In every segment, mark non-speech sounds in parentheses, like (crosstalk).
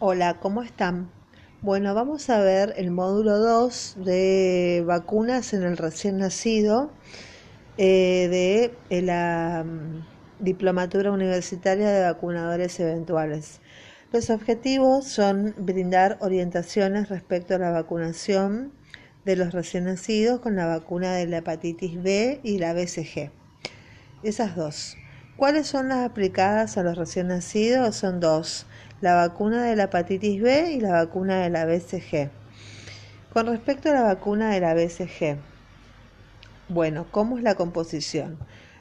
Hola, ¿cómo están? Bueno, vamos a ver el módulo 2 de vacunas en el recién nacido eh, de eh, la mm, Diplomatura Universitaria de Vacunadores Eventuales. Los objetivos son brindar orientaciones respecto a la vacunación de los recién nacidos con la vacuna de la hepatitis B y la BCG. Esas dos. ¿Cuáles son las aplicadas a los recién nacidos? Son dos la vacuna de la hepatitis B y la vacuna de la BCG. Con respecto a la vacuna de la BCG, bueno, ¿cómo es la composición?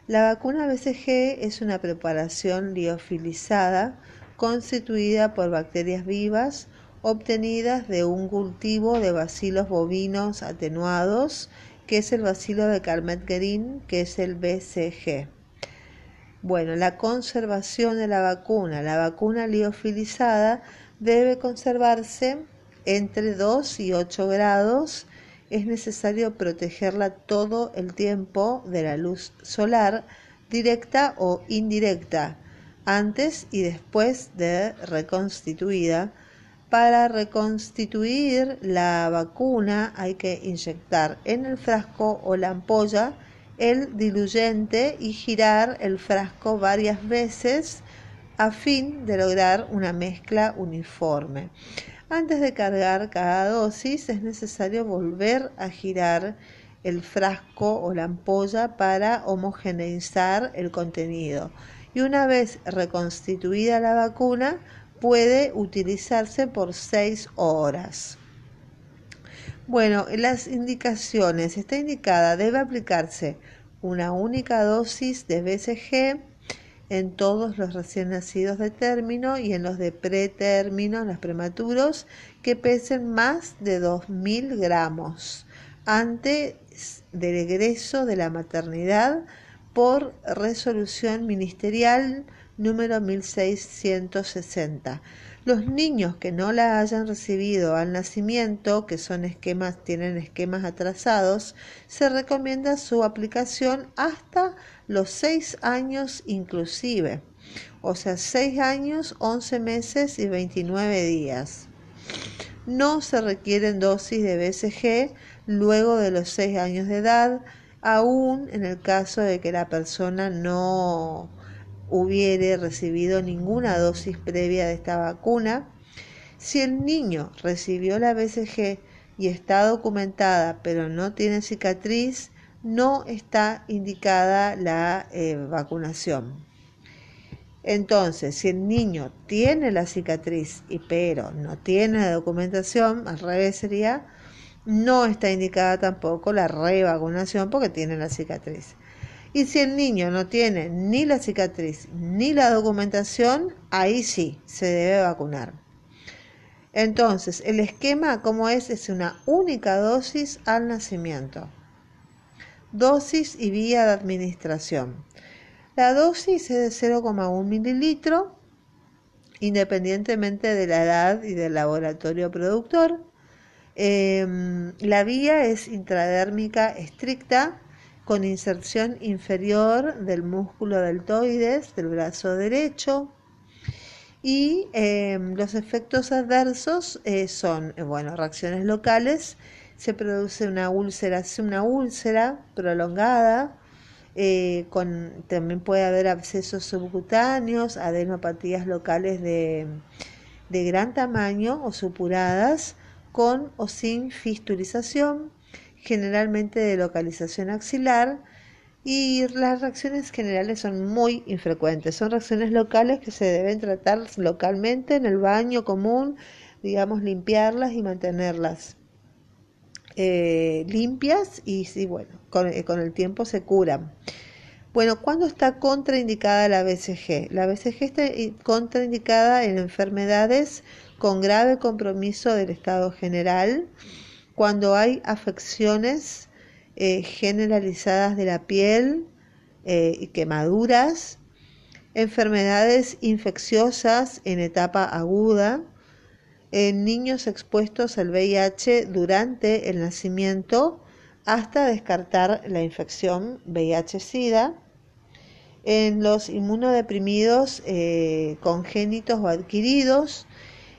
La vacuna BCG es una preparación liofilizada constituida por bacterias vivas obtenidas de un cultivo de bacilos bovinos atenuados, que es el bacilo de Carmet-Guerin, que es el BCG. Bueno, la conservación de la vacuna. La vacuna liofilizada debe conservarse entre 2 y 8 grados. Es necesario protegerla todo el tiempo de la luz solar, directa o indirecta, antes y después de reconstituida. Para reconstituir la vacuna hay que inyectar en el frasco o la ampolla el diluyente y girar el frasco varias veces a fin de lograr una mezcla uniforme. Antes de cargar cada dosis es necesario volver a girar el frasco o la ampolla para homogeneizar el contenido. Y una vez reconstituida la vacuna, puede utilizarse por 6 horas. Bueno, las indicaciones. Está indicada, debe aplicarse una única dosis de BCG en todos los recién nacidos de término y en los de pretérmino, en los prematuros, que pesen más de 2.000 gramos antes del egreso de la maternidad por resolución ministerial número 1660. Los niños que no la hayan recibido al nacimiento, que son esquemas, tienen esquemas atrasados, se recomienda su aplicación hasta los 6 años inclusive, o sea, 6 años, 11 meses y 29 días. No se requieren dosis de BCG luego de los 6 años de edad, aún en el caso de que la persona no hubiere recibido ninguna dosis previa de esta vacuna. Si el niño recibió la BCG y está documentada pero no tiene cicatriz, no está indicada la eh, vacunación. Entonces, si el niño tiene la cicatriz y pero no tiene la documentación, al revés sería, no está indicada tampoco la revacunación porque tiene la cicatriz. Y si el niño no tiene ni la cicatriz ni la documentación, ahí sí se debe vacunar. Entonces, el esquema como es es una única dosis al nacimiento. Dosis y vía de administración. La dosis es de 0,1 mililitro, independientemente de la edad y del laboratorio productor. Em, la vía es intradérmica estricta con inserción inferior del músculo deltoides del brazo derecho. Y em, los efectos adversos eh, son, eh, bueno, reacciones locales, se produce una úlcera, una úlcera prolongada, eh, con, también puede haber abscesos subcutáneos, adenopatías locales de, de gran tamaño o supuradas, con o sin fistulización, generalmente de localización axilar, y las reacciones generales son muy infrecuentes. Son reacciones locales que se deben tratar localmente en el baño común, digamos, limpiarlas y mantenerlas eh, limpias y bueno, con, eh, con, el tiempo se curan. Bueno, ¿cuándo está contraindicada la BCG? La BCG está contraindicada en enfermedades con grave compromiso del estado general, cuando hay afecciones eh, generalizadas de la piel eh, y quemaduras, enfermedades infecciosas en etapa aguda, en niños expuestos al VIH durante el nacimiento hasta descartar la infección VIH-Sida, en los inmunodeprimidos eh, congénitos o adquiridos,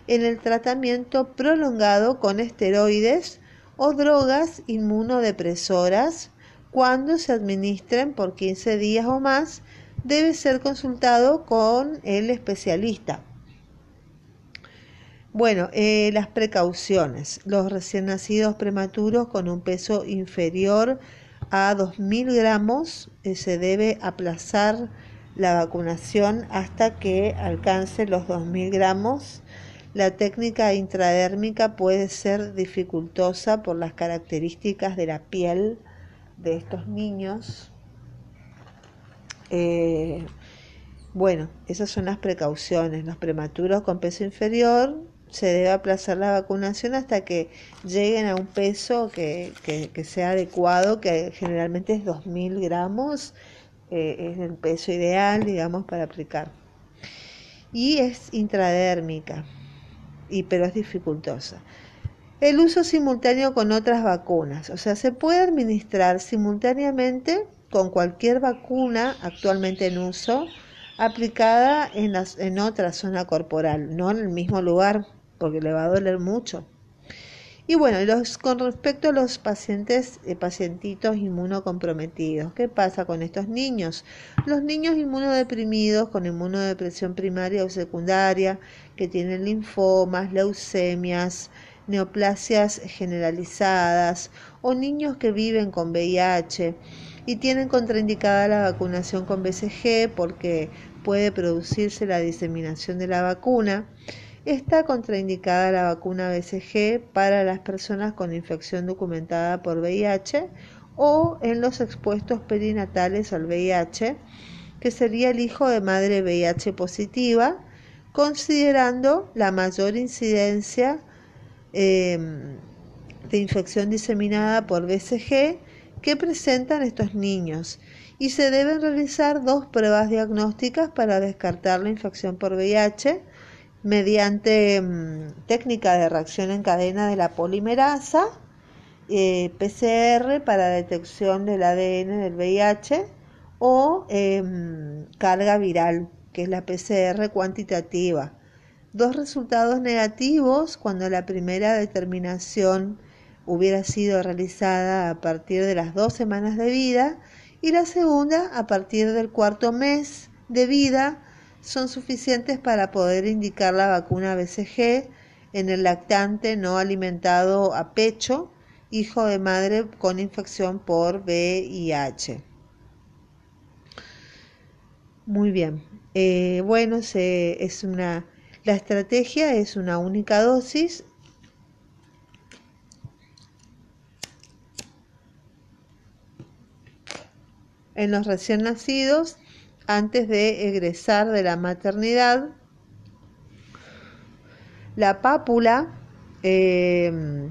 en el tratamiento prolongado con esteroides o drogas inmunodepresoras cuando se administren por 15 días o más debe ser consultado con el especialista. Bueno, eh, las precauciones. Los recién nacidos prematuros con un peso inferior a 2.000 gramos eh, se debe aplazar la vacunación hasta que alcance los 2.000 gramos. La técnica intradérmica puede ser dificultosa por las características de la piel de estos niños. Eh, bueno, esas son las precauciones. Los prematuros con peso inferior se debe aplazar la vacunación hasta que lleguen a un peso que, sea adecuado, que generalmente es 2.000 gramos, eh, es el peso ideal, digamos, para aplicar. Y es intradérmica, y, pero es dificultosa. El uso simultáneo con otras vacunas, o sea, se puede administrar simultáneamente con cualquier vacuna actualmente en uso aplicada en, en otra zona corporal, no en el mismo lugar, porque le va a doler mucho. Y bueno, los, con respecto a los pacientes, eh, pacientitos inmunocomprometidos, ¿qué pasa con estos niños? Los niños inmunodeprimidos con inmunodepresión primaria o secundaria, que tienen linfomas, leucemias, neoplasias generalizadas o niños que viven con VIH y tienen contraindicada la vacunación con BCG porque puede producirse la diseminación de la vacuna. Está contraindicada la vacuna BCG para las personas con infección documentada por VIH o en los expuestos perinatales al VIH, que sería el hijo de madre VIH positiva, considerando la mayor incidencia em, de infección diseminada por BCG que presentan estos niños. Y se deben realizar dos pruebas diagnósticas para descartar la infección por VIH mediante mm, técnica de reacción en cadena de la polimerasa, eh, PCR para detección del ADN del VIH o em, carga viral, que es la PCR cuantitativa. Dos resultados negativos cuando la primera determinación hubiera sido realizada a partir de las dos semanas de vida y la segunda a partir del cuarto mes de vida son suficientes para poder indicar la vacuna BCG en el lactante no alimentado a pecho, hijo de madre con infección por VIH. Muy bien. Eh, bueno, es una, la estrategia es una única dosis. En los recién nacidos antes de egresar de la maternidad. La pápula, em,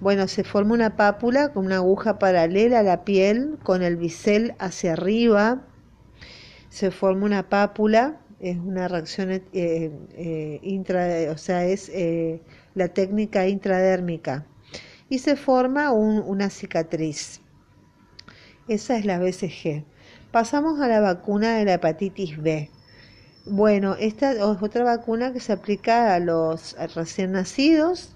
bueno, se forma una pápula con una aguja paralela a la piel, con el bisel hacia arriba. Se forma una pápula, es una reacción eh, eh, intra, o sea, es eh, la técnica intradérmica. Y se forma una cicatriz. Esa es la BCG. Pasamos a la vacuna de la hepatitis B. Bueno, esta es otra vacuna que se aplica a los recién nacidos.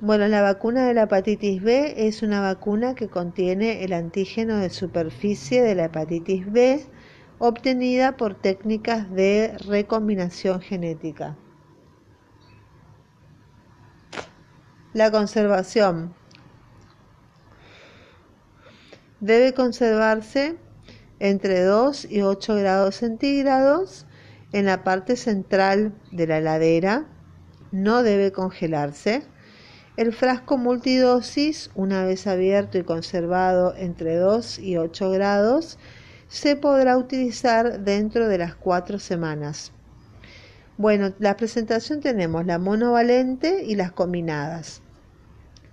Bueno, la vacuna de la hepatitis B es una vacuna que contiene el antígeno de superficie de la hepatitis B obtenida por técnicas de recombinación genética. La conservación debe conservarse entre 2 y 8 grados centígrados en la parte central de la heladera. No debe congelarse. El frasco multidosis, una vez abierto y conservado entre 2 y 8 grados, se podrá utilizar dentro de las 4 semanas. Bueno, la presentación tenemos la monovalente y las combinadas.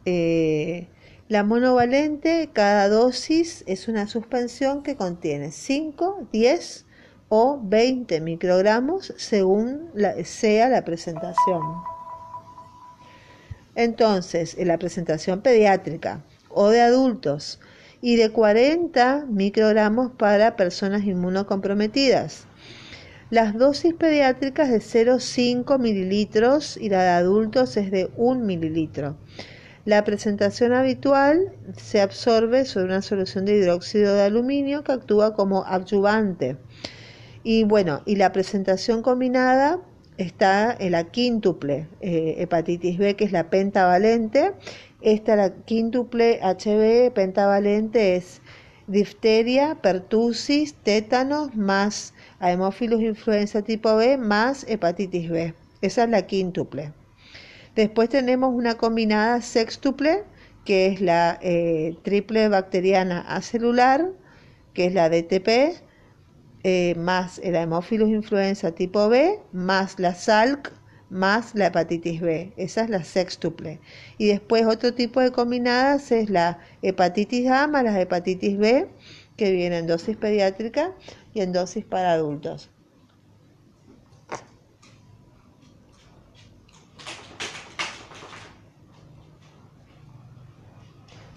Eh, la monovalente, cada dosis es una suspensión que contiene 5, 10 o 20 microgramos según sea la presentación. Entonces, en la presentación pediátrica o de adultos y de 40 microgramos para personas inmunocomprometidas. Las dosis pediátricas de 0,5 mililitros y la de adultos es de 1 mililitro. La presentación habitual se absorbe sobre una solución de hidróxido de aluminio que actúa como adyuvante. Y bueno, y la presentación combinada está en la quíntuple eh, hepatitis B, que es la pentavalente. Esta, la quíntuple HB pentavalente, es difteria, pertusis, tétanos, más Haemophilus influenza tipo B, más hepatitis B. Esa es la quíntuple. Después tenemos una combinada sextuple, que es la eh, triple bacteriana acelular, que es la DTP, eh, más el Haemophilus influenza tipo B, más la SALC, más la hepatitis B. Esa es la sextuple. Y después otro tipo de combinadas es la hepatitis A más la hepatitis B, que viene en dosis pediátrica y en dosis para adultos.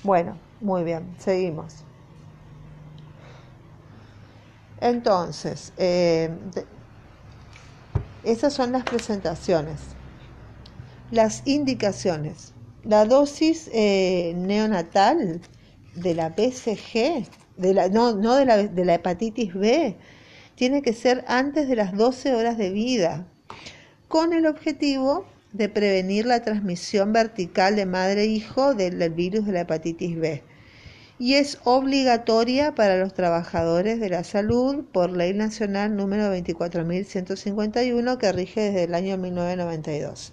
Bueno, muy bien, seguimos. Entonces, eh, esas son las presentaciones. Las indicaciones. La dosis eh, neonatal de la BCG, de la, no, no de, la, de la hepatitis B, tiene que ser antes de las 12 horas de vida, con el objetivo de prevenir la transmisión vertical de madre-hijo e del virus de la hepatitis B y es obligatoria para los trabajadores de la salud por Ley Nacional número 24.151 que rige desde el año 1992.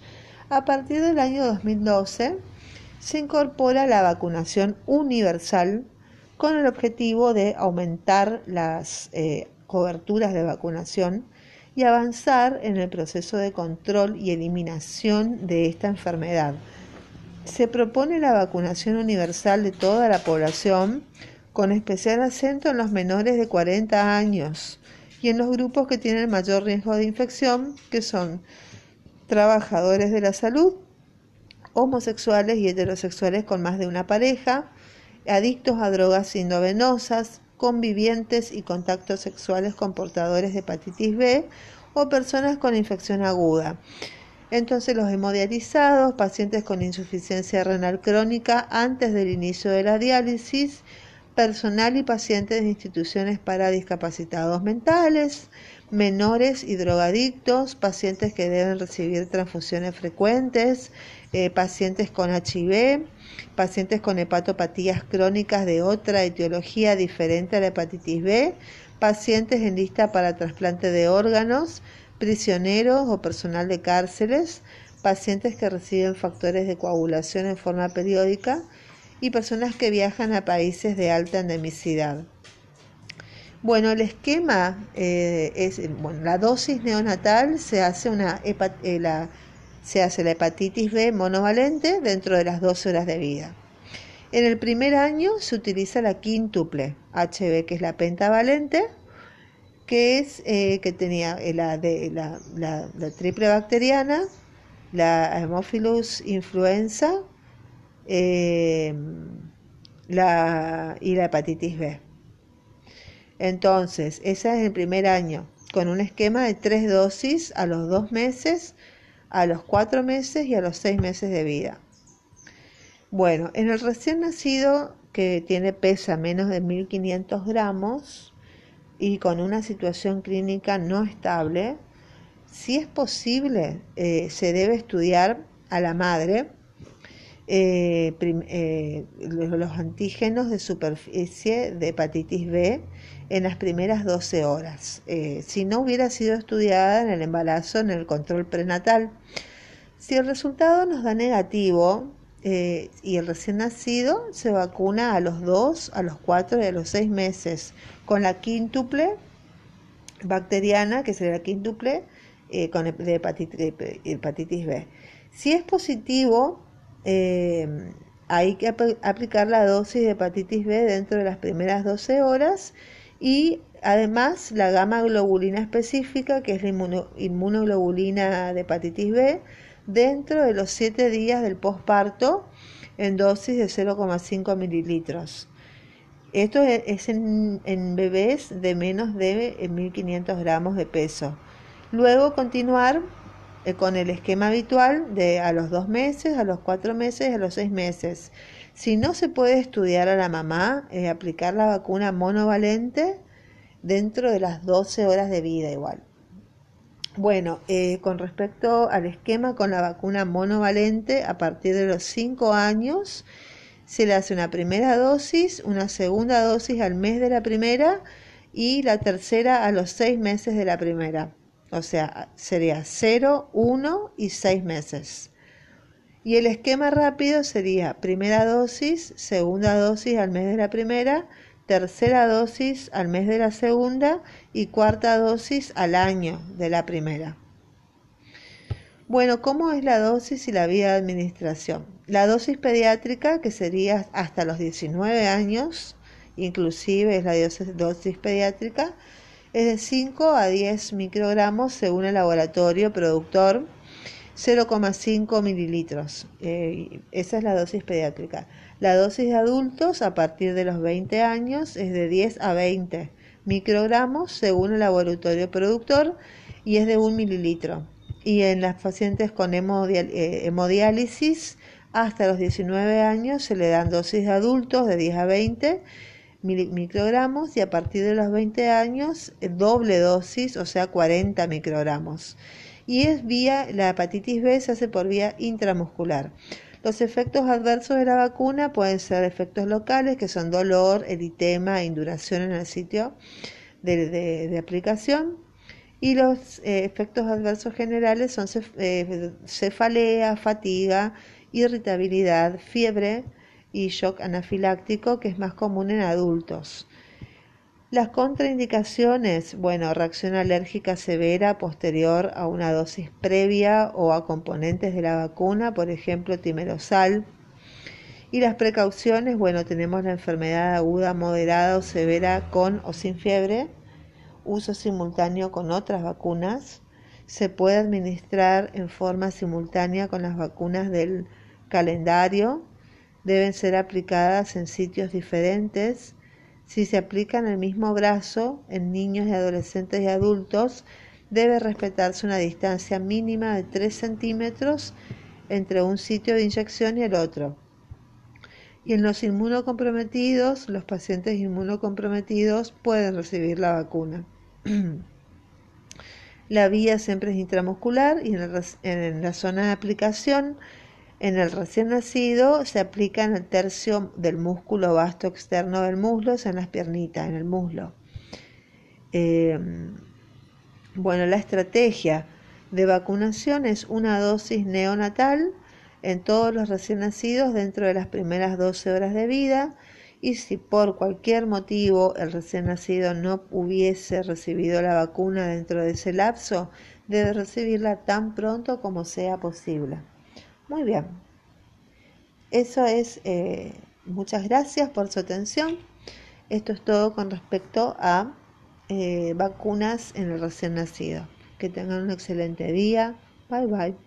A partir del año 2012 se incorpora la vacunación universal con el objetivo de aumentar las eh, coberturas de vacunación y avanzar en el proceso de control y eliminación de esta enfermedad. Se propone la vacunación universal de toda la población, con especial acento en los menores de 40 años y en los grupos que tienen mayor riesgo de infección, que son trabajadores de la salud, homosexuales y heterosexuales con más de una pareja, adictos a drogas endovenosas, convivientes y contactos sexuales con portadores de hepatitis B o personas con infección aguda. Entonces los hemodializados, pacientes con insuficiencia renal crónica antes del inicio de la diálisis, personal y pacientes de instituciones para discapacitados mentales, menores y drogadictos, pacientes que deben recibir transfusiones frecuentes, eh, pacientes con HIV, pacientes con hepatopatías crónicas de otra etiología diferente a la hepatitis B, pacientes en lista para trasplante de órganos, prisioneros o personal de cárceles, pacientes que reciben factores de coagulación en forma periódica y personas que viajan a países de alta endemicidad. Bueno, el esquema eh, es, bueno, la dosis neonatal se hace, una, eh, la, se hace la hepatitis B monovalente dentro de las 12 horas de vida. En el primer año se utiliza la quíntuple HB, que es la pentavalente, que es eh, que tenía eh, la, de, la, la, triple bacteriana, la Haemophilus influenza y la hepatitis B. Entonces, esa es el primer año, con un esquema de tres dosis a los dos meses, a los cuatro meses y a los seis meses de vida. Bueno, en el recién nacido, que tiene pesa menos de 1500 gramos, y con una situación clínica no estable, si es posible, eh, se debe estudiar a la madre eh, eh, los antígenos de superficie de hepatitis B en las primeras 12 horas, si no hubiera sido estudiada en el embarazo, en el control prenatal. Si el resultado nos da negativo, y el recién nacido se vacuna a los 2, a los 4 y a los 6 meses con la quíntuple bacteriana, que sería la quíntuple eh, con hepatitis, B. Si es positivo, eh, hay que aplicar la dosis de hepatitis B dentro de las primeras 12 horas y además la gamma globulina específica, que es la inmunoglobulina de hepatitis B, dentro de los 7 días del posparto en dosis de 0,5 mililitros. Esto es en, bebés de menos de 1500 gramos de peso. Luego continuar eh, con el esquema habitual de a los dos meses, a los cuatro meses, a los seis meses. Si no se puede estudiar a la mamá, eh, aplicar la vacuna monovalente dentro de las 12 horas de vida igual. Bueno, eh, con respecto al esquema con la vacuna monovalente, a partir de los 5 años se le hace una primera dosis, una segunda dosis al mes de la primera y la tercera a los 6 meses de la primera. O sea, sería 0, 1 y 6 meses. Y el esquema rápido sería primera dosis, segunda dosis al mes de la primera, tercera dosis al mes de la segunda y cuarta dosis al año de la primera. Bueno, ¿cómo es la dosis y la vía de administración? La dosis pediátrica, que sería hasta los 19 años, inclusive es la dosis pediátrica, es de 5 a 10 microgramos según el laboratorio productor 0,5 mililitros. Eh, esa es la dosis pediátrica. La dosis de adultos a partir de los 20 años es de 10 a 20 microgramos según el laboratorio productor y es de 1 mililitro. Y en las pacientes con eh, hemodiálisis hasta los 19 años se le dan dosis de adultos de 10 a 20 microgramos y a partir de los 20 años eh, doble dosis, o sea 40 microgramos y es vía, la hepatitis B se hace por vía intramuscular. Los efectos adversos de la vacuna pueden ser efectos locales, que son dolor, eritema, induración en el sitio de, aplicación. Y los eh, efectos adversos generales son eh, cefalea, fatiga, irritabilidad, fiebre y shock anafiláctico, que es más común en adultos. Las contraindicaciones, bueno, reacción alérgica severa posterior a una dosis previa o a componentes de la vacuna, por ejemplo, timerosal. Y las precauciones, bueno, tenemos la enfermedad aguda, moderada o severa con o sin fiebre, uso simultáneo con otras vacunas. Se puede administrar en forma simultánea con las vacunas del calendario. Deben ser aplicadas en sitios diferentes si se aplica en el mismo brazo en niños y adolescentes y adultos, debe respetarse una distancia mínima de 3 centímetros entre un sitio de inyección y el otro. Y en los inmunocomprometidos, los pacientes inmunocomprometidos pueden recibir la vacuna. (clears throat) la vía siempre es intramuscular y en, en la zona de aplicación en el recién nacido se aplica en el tercio del músculo vasto externo del muslo, en las piernitas, en el muslo. Em, bueno, la estrategia de vacunación es una dosis neonatal en todos los recién nacidos dentro de las primeras 12 horas de vida y si por cualquier motivo el recién nacido no hubiese recibido la vacuna dentro de ese lapso, debe recibirla tan pronto como sea posible. Muy bien. Eso es, eh, muchas gracias por su atención. Esto es todo con respecto a eh, vacunas en el recién nacido. Que tengan un excelente día. Bye bye.